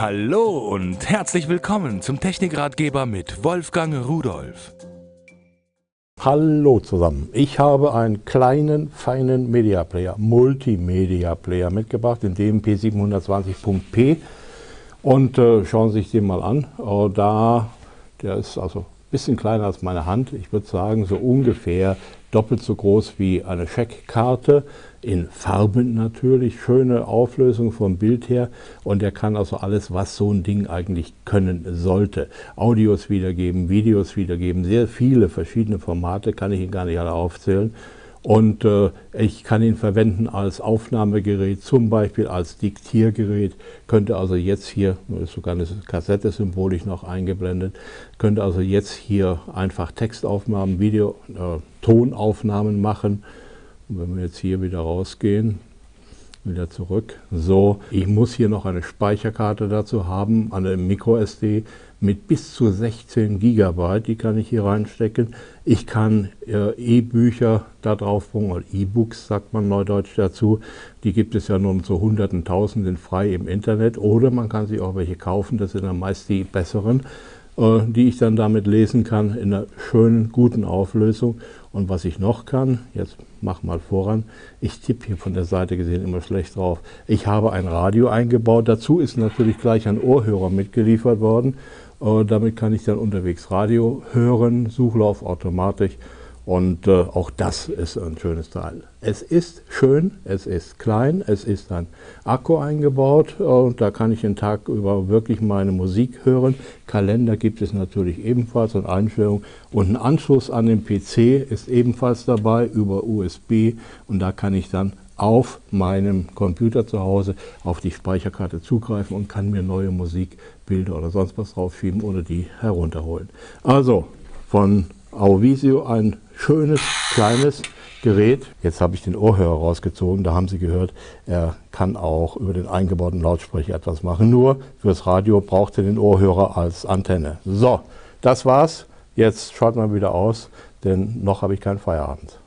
Hallo und herzlich willkommen zum Technikratgeber mit Wolfgang Rudolf. Hallo zusammen. Ich habe einen kleinen, feinen Media Player, Multimedia Player mitgebracht, in dem P720.p. Und äh, schauen Sie sich den mal an. Äh, da, der ist also ein bisschen kleiner als meine Hand. Ich würde sagen, so ungefähr doppelt so groß wie eine Scheckkarte, in Farben natürlich, schöne Auflösung vom Bild her und er kann also alles, was so ein Ding eigentlich können sollte. Audios wiedergeben, Videos wiedergeben, sehr viele verschiedene Formate, kann ich Ihnen gar nicht alle aufzählen. Und äh, ich kann ihn verwenden als Aufnahmegerät, zum Beispiel als Diktiergerät. Könnte also jetzt hier, ist sogar eine Kassette-Symbolik noch eingeblendet, könnte also jetzt hier einfach Textaufnahmen, Video, äh, Tonaufnahmen machen. Und wenn wir jetzt hier wieder rausgehen, wieder zurück. So, ich muss hier noch eine Speicherkarte dazu haben, eine MicroSD mit bis zu 16 GB, die kann ich hier reinstecken. Ich kann äh, E-Bücher da drauf bringen, oder E-Books sagt man neudeutsch dazu. Die gibt es ja nun zu hunderten, tausenden frei im Internet oder man kann sich auch welche kaufen, das sind dann meist die besseren. Äh, die ich dann damit lesen kann in einer schönen, guten Auflösung. Und was ich noch kann, jetzt mach mal voran, ich tippe hier von der Seite gesehen immer schlecht drauf. Ich habe ein Radio eingebaut, dazu ist natürlich gleich ein Ohrhörer mitgeliefert worden. Äh, damit kann ich dann unterwegs Radio hören, Suchlauf automatisch und äh, auch das ist ein schönes Teil. Es ist schön, es ist klein, es ist ein Akku eingebaut und da kann ich den Tag über wirklich meine Musik hören. Kalender gibt es natürlich ebenfalls und Einstellungen und ein Anschluss an den PC ist ebenfalls dabei über USB und da kann ich dann auf meinem Computer zu Hause auf die Speicherkarte zugreifen und kann mir neue Musik, Bilder oder sonst was draufschieben oder die herunterholen. Also von Auvisio ein schönes, kleines Gerät. Jetzt habe ich den Ohrhörer rausgezogen, da haben Sie gehört, er kann auch über den eingebauten Lautsprecher etwas machen. Nur fürs Radio braucht er den Ohrhörer als Antenne. So, das war's. Jetzt schaut mal wieder aus, denn noch habe ich keinen Feierabend.